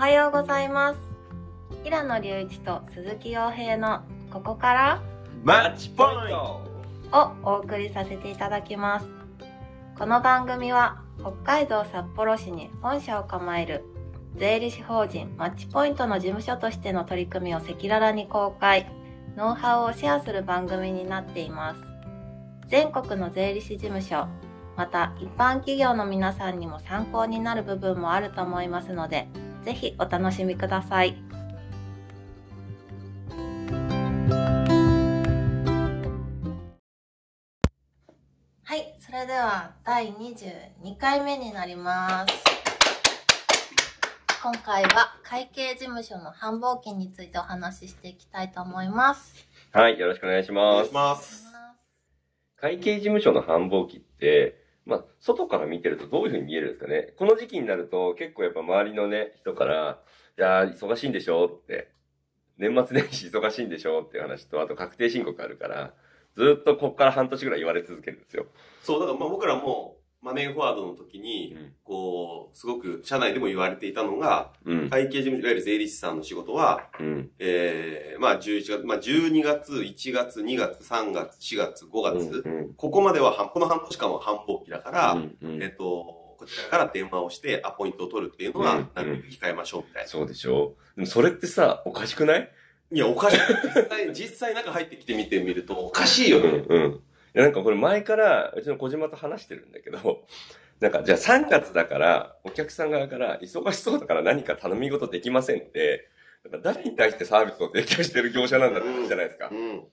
はようございます。平野隆一と鈴木洋平のここからマッチポイント。をお送りさせていただきます。この番組は北海道札幌市に本社を構える税理士法人マッチポイントの事務所としての取り組みを赤裸々に公開。ノウハウをシェアする番組になっています。全国の税理士事務所また一般企業の皆さんにも参考になる部分もあると思いますのでぜひお楽しみくださいはいそれでは第22回目になります今回は会計事務所の繁忙期についてお話ししていきたいと思いますはい、よろしくお願いしお願ますいし。ます。会計事務所の繁忙期って、まあ、外から見てるとどういうふうに見えるんですかね。この時期になると結構やっぱ周りのね、人から、いやー、忙しいんでしょって、年末年始忙しいんでしょっていう話と、あと確定申告あるから、ずっとこっから半年ぐらい言われ続けるんですよ。そう、だからまあ僕らもマネーフォワードの時に、こう、すごく社内でも言われていたのが、うん。会計事務所、いわゆる税理士さんの仕事は、うん。えー、まあ11月、まあ12月、1月、2月、3月、4月、5月、うん。ここまでは半、この半年間は繁忙期だから、えっと、こちらから電話をしてアポイントを取るっていうのは、うんなるべく控えましょうみたいな。そうでしょでもそれってさ、おかしくない？いや、おかしい。実際、実際中入ってきてみてみると、おかしいよね。うん。なんかこれ前から、うちの小島と話してるんだけど、なんかじゃあ3月だから、お客さん側から忙しそうだから何か頼み事できませんって、なんか誰に対してサービスを提供してる業者なんだって話じゃないですかう。ん。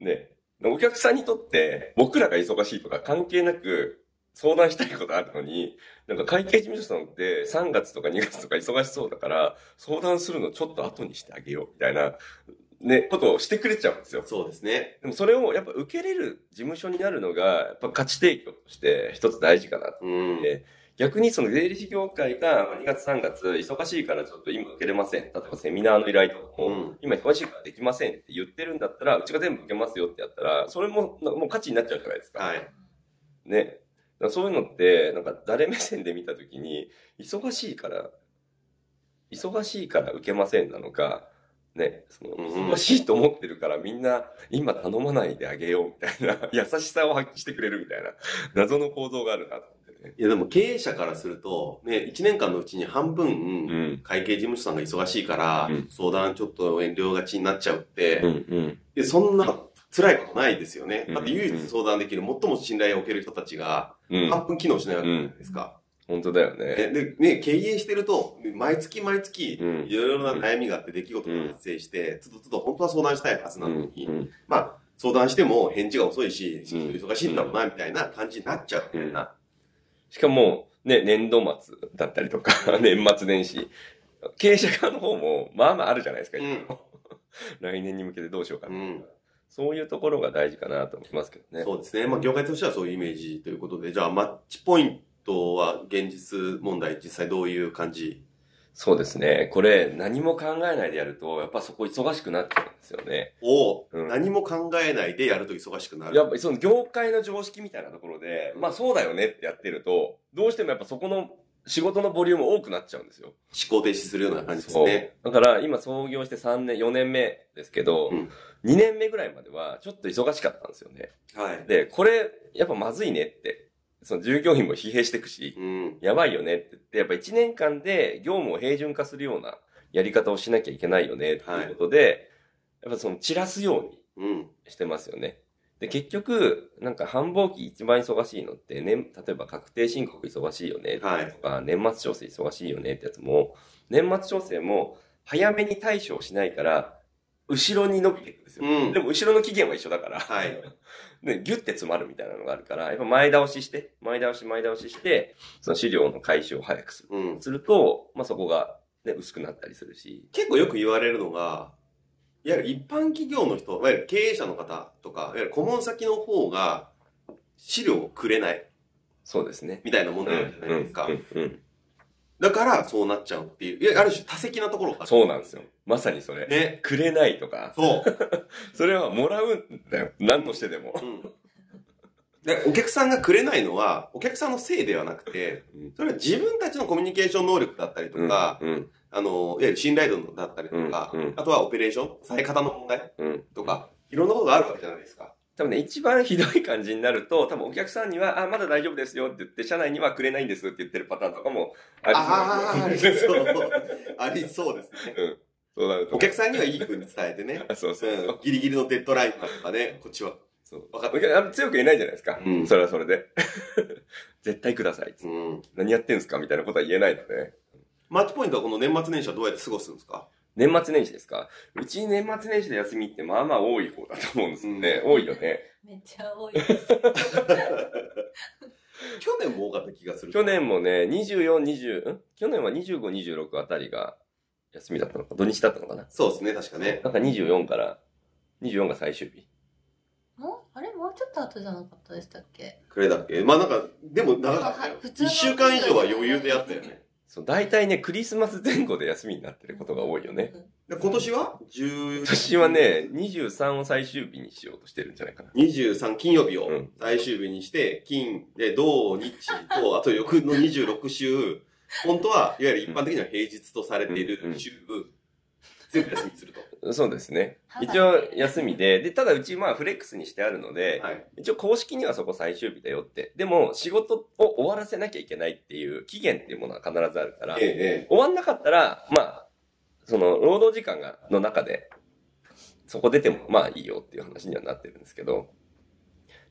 ね。お客さんにとって、僕らが忙しいとか関係なく相談したいことあるのに、なんか会計事務所さんって3月とか2月とか忙しそうだから、相談するのちょっと後にしてあげようみたいな、ね、ことをしてくれちゃうんですよ。そうですね。でもそれをやっぱ受けれる事務所になるのが、やっぱ価値提供として一つ大事かなと。うん。で逆にその税理士業界が2月3月忙しいからちょっと今受けれません。例えばセミナーの依頼とかも、うん今忙しいからできませんって言ってるんだったら、うちが全部受けますよってやったら、それもなもう価値になっちゃうじゃないですか。はい。ね。そういうのって、なんか誰目線で見たときに、忙しいから、忙しいから受けませんなのか、ね、その、うんうん忙しいと思ってるからみんな今頼まないであげようみたいな、優しさを発揮してくれるみたいな、謎の構造があるなと思ってね。いやでも経営者からすると、ね、1年間のうちに半分、うん。会計事務所さんが忙しいから、うん相談ちょっと遠慮がちになっちゃうって、うん、うん。でそんな辛いことないですよね。うんだって唯一相談できる、最も信頼を受ける人たちが、うん。半分機能しないわけじゃないですか。本当だよねね。で、ね、経営してると、毎月毎月、うんいろいろな悩みがあって出来事が発生して、つどつど本当は相談したいはずなのに、うん。まあ、相談しても返事が遅いし、うん忙しいんだろうな、みたいな感じになっちゃうみたいな。しかも、ね、年度末だったりとか、年末年始、経営者側の方も、まあまああるじゃないですか、うん 来年に向けてどうしようかな、うんそういうところが大事かなと思いますけどね。そうですね。まあ、業界としてはそういうイメージということで、じゃあ、マッチポイントは現実問題、実際どういう感じ？そうですね。これ、何も考えないでやると、やっぱそこ忙しくなっちゃうんですよね。を、うん何も考えないでやると忙しくなる。やっぱりその業界の常識みたいなところで、まあそうだよねってやってると、どうしてもやっぱそこの仕事のボリューム多くなっちゃうんですよ。思考停止するような感じですね。。だから今創業して3年、4年目ですけど、うん2年目ぐらいまではちょっと忙しかったんですよね。はい。で、これ、やっぱまずいねって、その従業員も疲弊していくし、うん。やばいよねって言って、やっぱ1年間で業務を平準化するようなやり方をしなきゃいけないよねっていうことで、やっぱその散らすようにうん。してますよね。で、結局、なんか繁忙期一番忙しいのって、ね、例えば確定申告忙しいよねとはい。か、年末調整忙しいよねってやつも、年末調整も早めに対処をしないから、後ろに伸びていくんですよ。うんでも後ろの期限は一緒だから、はい。ね、ギュッて詰まるみたいなのがあるから、やっぱ前倒しして、前倒し前倒しして、その資料の回収を早くする。うん。すると、まあ、そこが、ね、薄くなったりするし。結構よく言われるのが、いわゆる一般企業の人、いわゆる経営者の方とか、いわゆる顧問先の方が、資料をくれない、そうですね。みたいな問題あるじゃないですか。うんうんうんだから、そうなっちゃうっていう、いやある種多責なところがそうなんですよ。まさにそれ。ね。くれないとか、そう。それはもらうんだよ。何としてでも。うん。でお客さんがくれないのは、お客さんのせいではなくて、うんそれは自分たちのコミュニケーション能力だったりとか、うん。あの、いわゆる信頼度だったりとか、うんうんあとはオペレーション、され方の問題うん。とか、いろんなことがあるわけじゃないですか。多分ね、一番ひどい感じになると、多分お客さんには、あ、まだ大丈夫ですよって言って、社内にはくれないんですって言ってるパターンとかもありそう。ああ、ありそう。ありそうですね。うん。そうなると。お客さんにはいい風に伝えてね。あそうそうそう。うん、ギリギリのデッドラインだとかね、こっちは。そう。わかっお客あの強く言えないじゃないですか。うんそれはそれで。絶対ください。うん。何やってんすかみたいなことは言えないので。マッチポイントはこの年末年始はどうやって過ごすんですか？年末年始ですか？うち年末年始で休みってまあまあ多い方だと思うんですよね。多いよね。めっちゃ多いです。去年も多かった気がする。去年もね、24、20、ん？去年は25、26あたりが休みだったのか、土日だったのかな？そうですね、確かね。なんか24から、24が最終日。もうあれ？もうちょっと後じゃなかったでしたっけ？くれだっけ？まあなんか、でも長かったよはい。普通の一週間以上は余裕でやったよね。そう、大体ね、クリスマス前後で休みになってることが多いよね。で今年は ?10、今年はね、23を最終日にしようとしてるんじゃないかな。23金曜日をうん最終日にして、金、で、土、日と、あと翌の26週、本当はいわゆる一般的には平日とされている週、全部休みにすると。そうですね。はい一応休みで、で、ただうちまあフレックスにしてあるので、はい。一応公式にはそこ最終日だよって。でも仕事を終わらせなきゃいけないっていう期限っていうものは必ずあるから、ええ、終わんなかったら、まあ、その労働時間が、の中で、そこ出てもまあいいよっていう話にはなってるんですけど、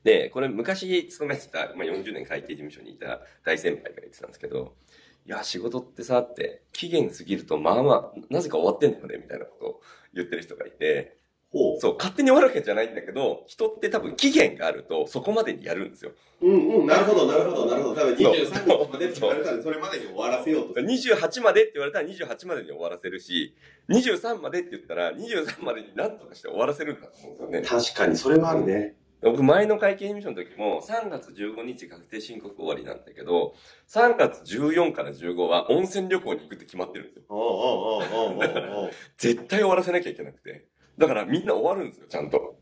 で、これ昔勤めてた、まあ40年会計事務所にいた大先輩が言ってたんですけど、いや、仕事ってさ、って、期限過ぎると、まあまあ、なぜか終わってんのよね、みたいなことを言ってる人がいて、ほう。そう、勝手に終わるわけじゃないんだけど、人って多分期限があると、そこまでにやるんですよ。うんうん、なるほど、なるほど、なるほど。多分そう23日までって言われたら、それまでに終わらせようとする。28までって言われたら28までに終わらせるし、23までって言ったら23までに何とかして終わらせるんだと思うんですよね。確かに、それはあるね。僕前の会計事務所の時も3月15日確定申告終わりなんだけど、3月14から15は温泉旅行に行くって決まってるんですよ。おうおうおうおうおうおう絶対終わらせなきゃいけなくて。だからみんな終わるんですよ、ちゃんと。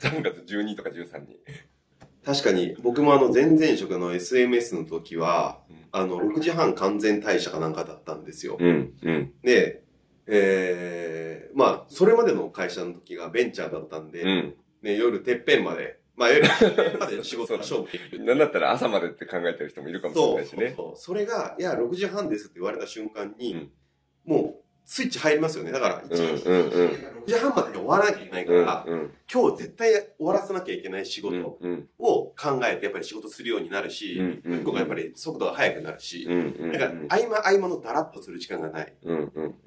3月12とか13に。確かに、僕もあの、前々職の SMS の時はうん、あの、6時半完全退社かなんかだったんですよ。うん、うん、で、えー、まあ、それまでの会社の時がベンチャーだったんで、うん。ね、夜てっぺんまで、まあ、夜 まで仕事が勝負できる。なんだったら朝までって考えてる人もいるかもしれそうないしね。そう。それが、いや、6時半ですって言われた瞬間に、うんもう、スイッチ入りますよね。だから、うん、うん、うん。6時半までに終わらなきゃいけないかうん、ら、うん、今日絶対終わらせなきゃいけない仕うん事、うん、を考えてやっぱり仕事するようになるし、うんうがやっぱり速度が速くなるし。だから合間合間のダラッとする時間がない。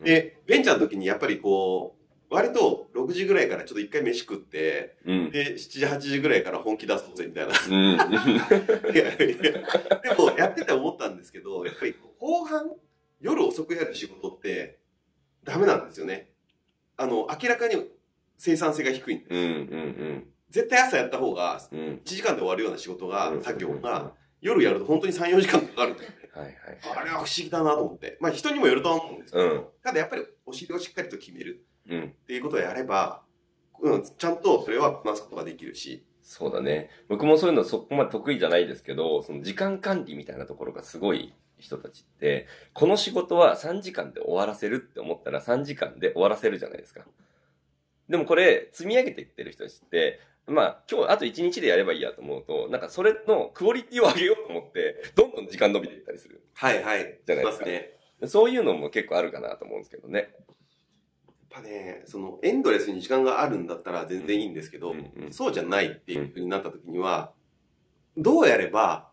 で、ベンチャーの時にやっぱりこう、割と6時ぐらいからちょっと一回飯食って、うん。で、7時、8時ぐらいから本気出そうぜみたいな。うん。いやいやでもやってて思ったんですけど、やっぱり後半、夜遅くやる仕事ってダメなんですよね。あの、明らかに生産性が低いんです。うん、うん、絶対朝やった方が、うん。うん。1時間で終わるような仕事が、うん作業が、夜やると本当に3、4時間かかるんだよね。はいはい。あれは不思議だなと思って。まあ人にもよるとは思うんですけど、うんただやっぱりお尻をしっかりと決めるうん。っていうことをやれば、うん、ちゃんとそれはこなすことができるし、そうだね。僕もそういうのそこまで得意じゃないですけど、その時間管理みたいなところがすごい人たちって、この仕事は3時間で終わらせるって思ったら3時間で終わらせるじゃないですか。でもこれ、積み上げていってる人たちって、まあ、今日あと1日でやればいいやと思うと、なんかそれのクオリティを上げようと思って、どんどん時間伸びていったりする。はいはい。じゃないですかすね。そういうのも結構あるかなと思うんですけどね。やっぱね、そのエンドレスに時間があるんだったら全然いいんですけど、うんうんそうじゃないっていう風になった時には、どうやれば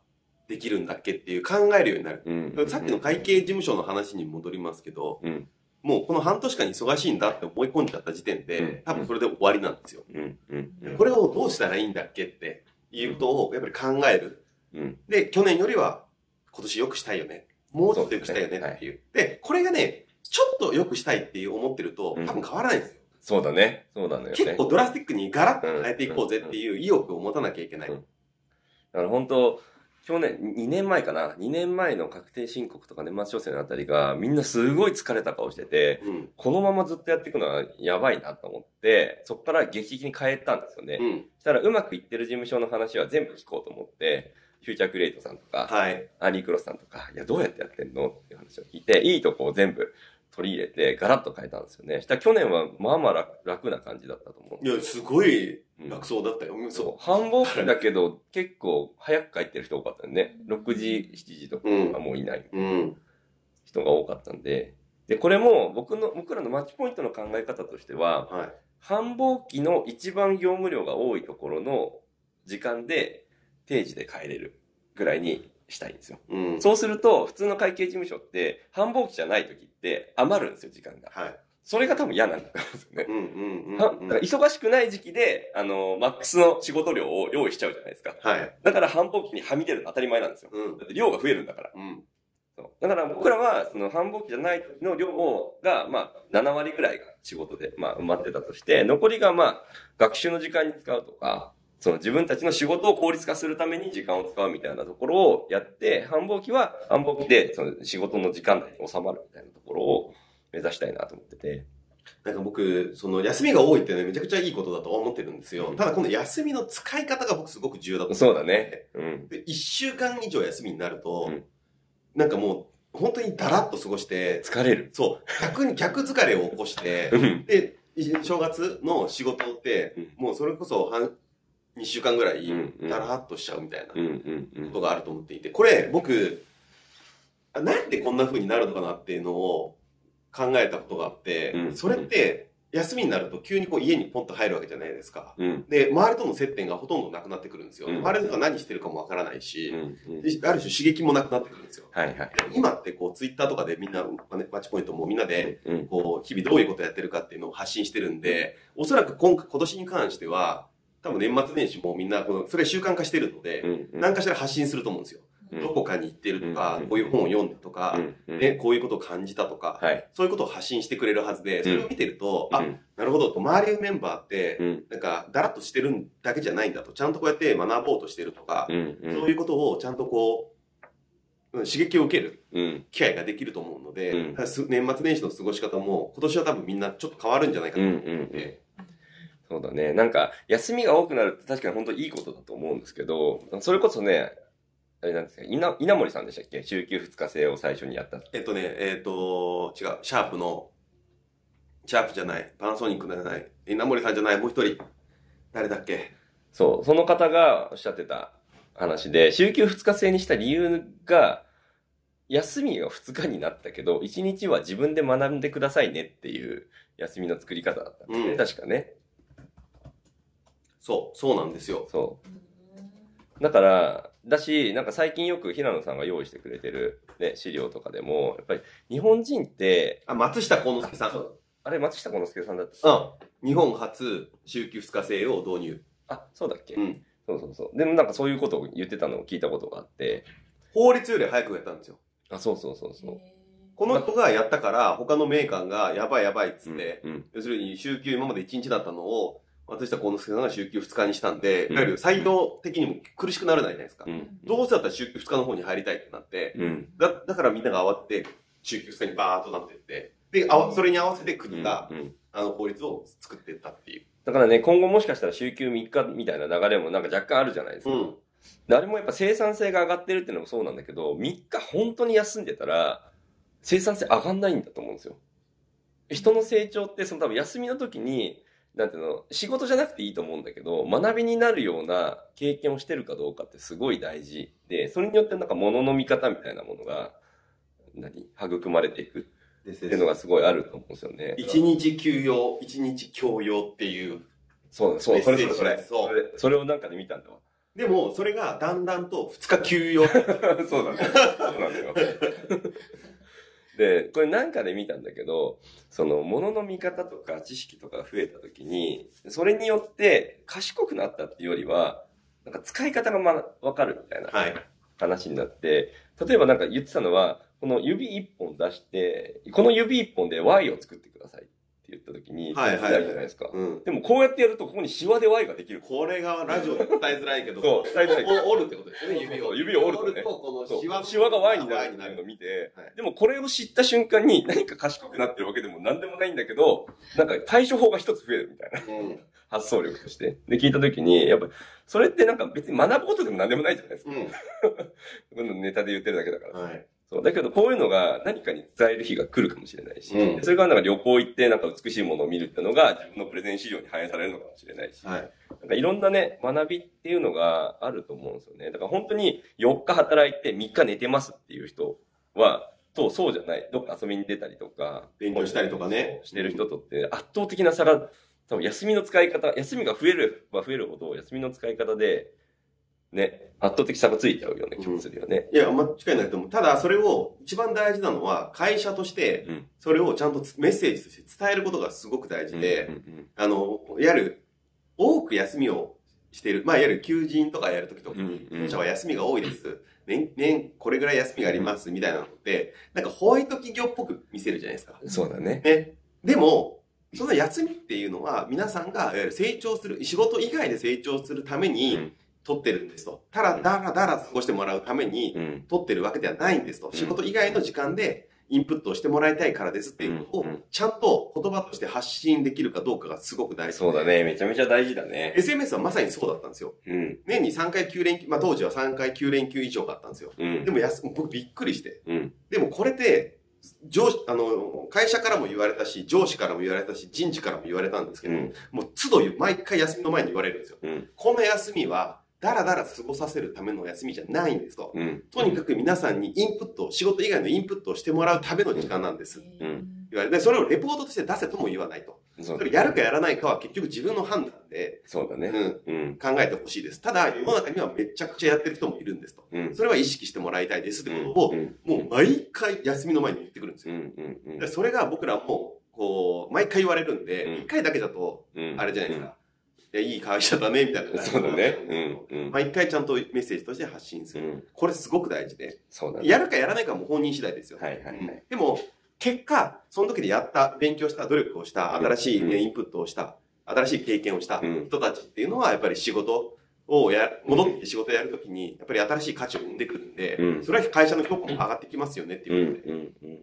できるんだっけっていう考えるようになる。うんさっきの会計事務所の話に戻りますけど、うんもうこの半年間忙しいんだって思い込んじゃった時点で、うん多分それで終わりなんですよ。うんうんうんこれをどうしたらいいんだっけっていうことをやっぱり考える。うんで、去年よりは今年良くしたいよね。もうちょっと良くしたいよねっていう。でこれがね、ちょっと良くしたいっていう思ってるとうん多分変わらないんですよ。そうだね。そうだね。結構ドラスティックにガラッと変えていこうぜっていう意欲を持たなきゃいけない。うんだから本当、去年、2年前かな ?2 年前の確定申告とか年末調整のあたりが、みんなすごい疲れた顔してて、うん。このままずっとやっていくのはやばいなと思って、そこから劇的に変えたんですよね。うん。そしたらうまくいってる事務所の話は全部聞こうと思って、フューチャークリエイトさんとか、はい。アーリークロスさんとか、いや、どうやってやってんのっていう話を聞いて、いいとこを全部取り入れて、ガラッと変えたんですよね。したら去年はまあまあ楽楽な感じだったと思う。いや、すごいうん楽そうだったよ。そう。繁忙期だけど、結構早く帰ってる人多かったよね。6時、7時とかうんはもういないうん。人が多かったんで。で、これも僕の、僕らのマッチポイントの考え方としては、はい。繁忙期の一番業務量が多いところの時間で定時で帰れるぐらいにしたいんですよ。うん。そうすると、普通の会計事務所って、繁忙期じゃない時って余るんですよ、時間が。はい。それが多分嫌なんですよね。うんうんうんはうん。だから忙しくない時期で、あの、マックスの仕事量を用意しちゃうじゃないですか。はい。だから繁忙期にはみ出るの当たり前なんですよ。うんだ。って量が増えるんだから。うん。そうだから僕らは、その繁忙期じゃない時の量が、まあ、7割ぐらいが仕事で、まあ、埋まってたとして、残りがまあ、学習の時間に使うとか、その自分たちの仕事を効率化するために時間を使うみたいなところをやって、繁忙期は繁忙期で、その仕事の時間内に収まるみたいなところを目指したいなと思ってて。なんか僕、その休みが多いってね、めちゃくちゃいいことだと思ってるんですよ。ただこの休みの使い方が僕すごく重要だと思そうだね。うん。で、一週間以上休みになると、うんなんかもう、本当にダラッと過ごして、疲れる。そう、逆に逆疲れを起こしてう、ん。で、正月の仕事って、もうそれこそ半、2週間ぐらいうんうん、ダラッとしちゃうみたいなことがあると思っていて、これ、僕、あなんでこんな風になるのかなっていうのを考えたことがあって、うんそれって、休みになると急にこう家にポンと入るわけじゃないですか。うん。で、周りとの接点がほとんどなくなってくるんですよ。うん周りが何してるかもわからないし、うんうん。である種刺激もなくなってくるんですよ。はいはい。で今ってこうツイッターとかでみんな、マッチポイントもみんなで、うん。こう日々どういうことやってるかっていうのを発信してるんで、おそらく今今年に関しては、多分年末年始もみんなこの、それ習慣化してるので、うん。何かしら発信すると思うんですよ。うんどこかに行ってるとかうん、こういう本を読んだとか、うん。ね、こういうことを感じたとか、はい。そういうことを発信してくれるはずで、それを見てると、あ、うんなるほどと、周りのメンバーってう、ん。なんか、だらっとしてるだけじゃないんだと、ちゃんとこうやって学ぼうとしてるとか、うん。うん。そういうことをちゃんとこう、うん刺激を受けるうん。機会ができると思うので、年末年始の過ごし方も、今年は多分みんなちょっと変わるんじゃないかうん。なとうん。思って、そうだね。なんか、休みが多くなるって確かに本当にいいことだと思うんですけど、それこそね、あれなんですか、稲稲森さんでしたっけ？週休2日制を最初にやった。えっとね、えっ、と、違う、シャープの、シャープじゃない、パナソニックじゃない、稲森さんじゃない、もう一人、誰だっけ？そう、その方がおっしゃってた話で、週休2日制にした理由が、休みが2日になったけど、1日は自分で学んでくださいねっていう休みの作り方だったんですね。うん確かね。そう、そうなんですよ。そう。だから、だし、なんか最近よく平野さんが用意してくれてる、ね、資料とかでも、やっぱり日本人って、あ、松下幸之助さん。うん。あれ松下幸之助さんだった日本初、週休2日制を導入。あ、そうだっけ、うん。そうそうそう。でもなんかそういうことを言ってたのを聞いたことがあって、法律より早くやったんですよ。あ、そうそうそうそう。この人がやったから、他のメーカーがやばいやばいっつって、うん。要するに週休今まで1日だったのを、松下幸之助さんが週休2日にしたんで、うんいわゆる裁量的にも苦しくなるじゃないですか。うん。どうせだったら週休2日の方に入りたいってなって、うん。だだからみんなが慌てて、週休2日にバーっとなってって、で、あわそれに合わせて国が、うん。あの法律を作っていったっていう。だからね、今後もしかしたら週休3日みたいな流れもなんか若干あるじゃないですか。うん。であれもやっぱ生産性が上がってるっていうのもそうなんだけど、3日本当に休んでたら、生産性上がんないんだと思うんですよ。人の成長って、その多分休みの時に、なんていうの、仕事じゃなくていいと思うんだけど、学びになるような経験をしてるかどうかってすごい大事で、それによってなんか物の見方みたいなものが、何育まれていくっていうのがすごいあると思うんですよね。一日休養、一日教養っていう。そうだ、そう、それそれそれ。それ、それをなんかで見たんだわ。でも、それがだんだんと二日休養。そうだね。そうなんだよ。で、これなんかで見たんだけど、その、物の見方とか知識とかが増えた時に、それによって賢くなったっていうよりは、なんか使い方がま、わかるみたいなはい。話になって、例えばなんか言ってたのは、この指一本出して、この指一本で Y を作ってくださいって言った時に、はいはいはいじゃないですか。うん。でもこうやってやるとここにシワで Y ができる。これがラジオで伝えづらいけど、そう伝えづらいお折るってことですよね、指を。指を折るとねこのそうシワシワが Y になるのをる。見て、はいでもこれを知った瞬間に何か賢くなってるわけでも何でもないんだけど、なんか対処法が一つ増えるみたいなうん。発想力として。で、聞いた時に、やっぱそれってなんか別に学ぶことでも何でもないじゃないですか。う このネタで言ってるだけだから。ん。はい。そう。だけど、こういうのが何かに伝える日が来るかもしれないし、うんそれからなんか旅行行ってなんか美しいものを見るっていうのが自分のプレゼン資料に反映されるのかもしれないし、はい。なんかいろんなね、学びっていうのがあると思うんですよね。だから本当に4日働いて3日寝てますっていう人は、と、そうじゃない。どっか遊びに出たりとか、勉強したりとかねしてる人とって圧倒的な差が、多分休みの使い方、休みが増えるは増えるほど、休みの使い方で、ね、圧倒的差がついちゃうような気もするよね。いや、間違いないと思う。ただ、それを、一番大事なのは、会社としてうん、それをちゃんとメッセージとして伝えることがすごく大事で、うんうんあの、いわゆる、多く休みをしている、まあ、いわゆる求人とかやるときとか、うんうん弊社は休みが多いです。年、年、これぐらい休みがあります、みたいなのって、なんかホワイト企業っぽく見せるじゃないですか。うんそうだね。ね。でも、その休みっていうのは、皆さんがいわゆる成長する、仕事以外で成長するためうにん取ってるんですと。ただ、だらだら過ごしてもらうためにうん取ってるわけではないんですと。ん仕事以外の時間でインプットをしてもらいたいからですっていうことをちゃんと言葉として発信できるかどうかがすごく大事。そうだね。めちゃめちゃ大事だね。SMS はまさにそうだったんですよ。うん。年に3回9連休、まあ当時は3回9連休以上があったんですよ。うん。でもやす、僕びっくりして。うん。でもこれって、上司、あの、会社からも言われたし、上司からも言われたし、人事からも言われたんですけど、うん。もう都度毎回休みの前に言われるんですよ。うん。この休みは、だらだら過ごさせるための休みじゃないんですと。うん。とにかく皆さんにインプット、仕事以外のインプットをしてもらうための時間なんです。ん言われて、それをレポートとして出せとも言わないと。それやるかやらないかは結局自分の判断で、そうだね。うん、うん。考えてほしいです。ただ、世の中にはめちゃくちゃやってる人もいるんですと。うん。それは意識してもらいたいですってことを、うん。もう毎回休みの前に言ってくるんですよ。うん。うん。でそれが僕らも、こう、毎回言われるんで、うん一、回だけだと、うん。あれじゃないですか。いや、いい会社だね、みたいな。そうだね。うん。うん。毎回ちゃんとメッセージとして発信する。うん。これすごく大事で。そうだね。やるかやらないかはもう本人次第ですよ。はいはいはいうんでも、結果、その時でやった、勉強した、努力をした、新しい、インプットをした、新しい経験をしたうん人たちっていうのは、やっぱり仕事をや、戻って仕事をやるときに、やっぱり新しい価値を生んでくるんで、うんそれは会社の評価も上がってきますよねってうん。いうことで。うん。うん。だ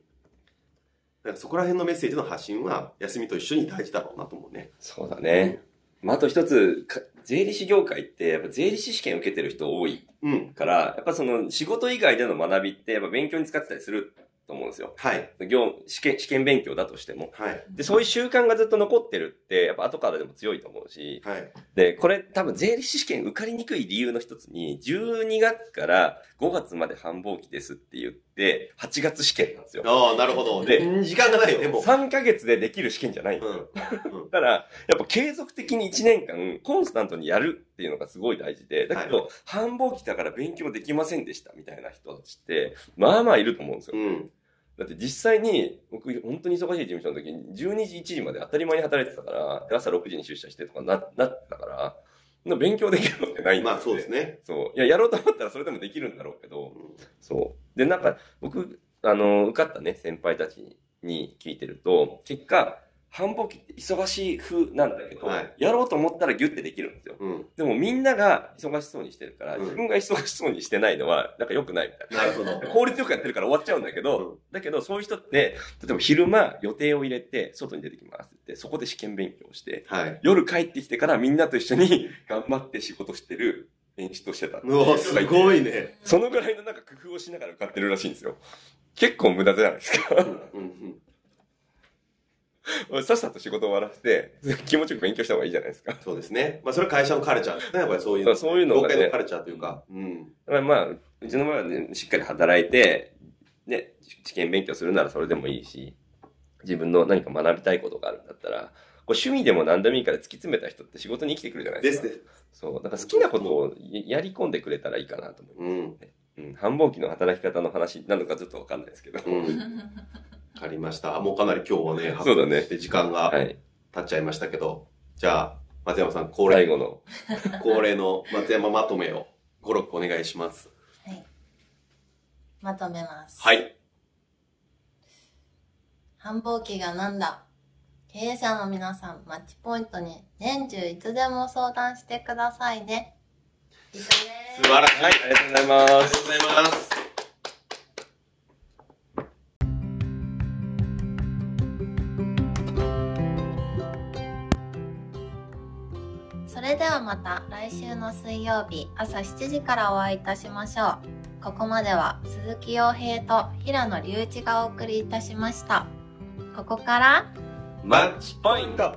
からそこら辺のメッセージの発信は、休みと一緒に大事だろうなと思うね。そうだね。まあ、あと一つ、か税理士業界って、やっぱ税理士試験受けてる人多いうん。から、やっぱその仕事以外での学びって、やっぱ勉強に使ってたりすると思うんですよ。はい。業、試験、試験勉強だとしても。はい。で、そういう習慣がずっと残ってるって、やっぱ後からでも強いと思うし、はい。で、これ多分税理士試験受かりにくい理由の一つに、12月から5月まで繁忙期ですって言って、8月試験なんですよ。ああ、なるほど。でで、時間がないよね、もう。3ヶ月でできる試験じゃないんですよ。うん。だから、やっぱ継続的に1年間、コンスタントにやるっていうのがすごい大事で、だけど、繁忙期だから勉強できませんでしたみたいな人たちって、まあまあいると思うんですよ。うん。だって実際に、僕、本当に忙しい事務所の時に、12時、1時まで当たり前に働いてたから、で朝6時に出社してとかな、なってたから、の勉強できるのってないんですよ、まあそうですね。そう。いや、やろうと思ったらそれでもできるんだろうけど、うんそう。で、なんか、僕、あの、受かったね、先輩たちに聞いてると、結果、繁忙期って忙しい風なんだけど、はいやろうと思ったらギュッてできるんですよ。うん。でもみんなが忙しそうにしてるから、うん自分が忙しそうにしてないのは、なんか良くないみたいな。なるほど。効率よくやってるから終わっちゃうんだけど、うんだけどそういう人って、例えば昼間予定を入れて、外に出てきますってそこで試験勉強をして、はい。夜帰ってきてからみんなと一緒に 頑張って仕事してる演出をしてた。うわ、すごいね。そのぐらいのなんか工夫をしながら受かってるらしいんですよ。結構無駄じゃないですか。うんうん さっさと仕事終わらせて、気持ちよく勉強した方がいいじゃないですか。そうですね。まあそれは会社のカルチャーですね。やっぱりそういうそうそういうのがねのカルチャーというか。うん。だからまあ、うちの場合はね、しっかり働いて、ね、試験勉強するならそれでもいいし、自分の何か学びたいことがあるんだったら、こう趣味でも何でもいいから突き詰めた人って仕事に生きてくるじゃないでか。ですすね。そう。だから好きなことをやり込んでくれたらいいかなと思う。うん。うん。繁忙期の働き方の話なのかちょっとわかんないですけど。うん。わかりました。もうかなり今日はね、そうだね発表して時間がはい。経っちゃいましたけど、じゃあ、松山さん、恒例、最後の。恒例の松山まとめを5、6お願いします。はい。まとめます。はい。繁忙期がなんだ？経営者の皆さん、マッチポイントに年中いつでも相談してくださいね。以上です。素晴らしい。はい、ありがとうございます。ありがとうございます。また来週の水曜日朝7時からお会いいたしましょう。ここまでは鈴木洋平と平野隆一がお送りいたしました。ここからマッチポイント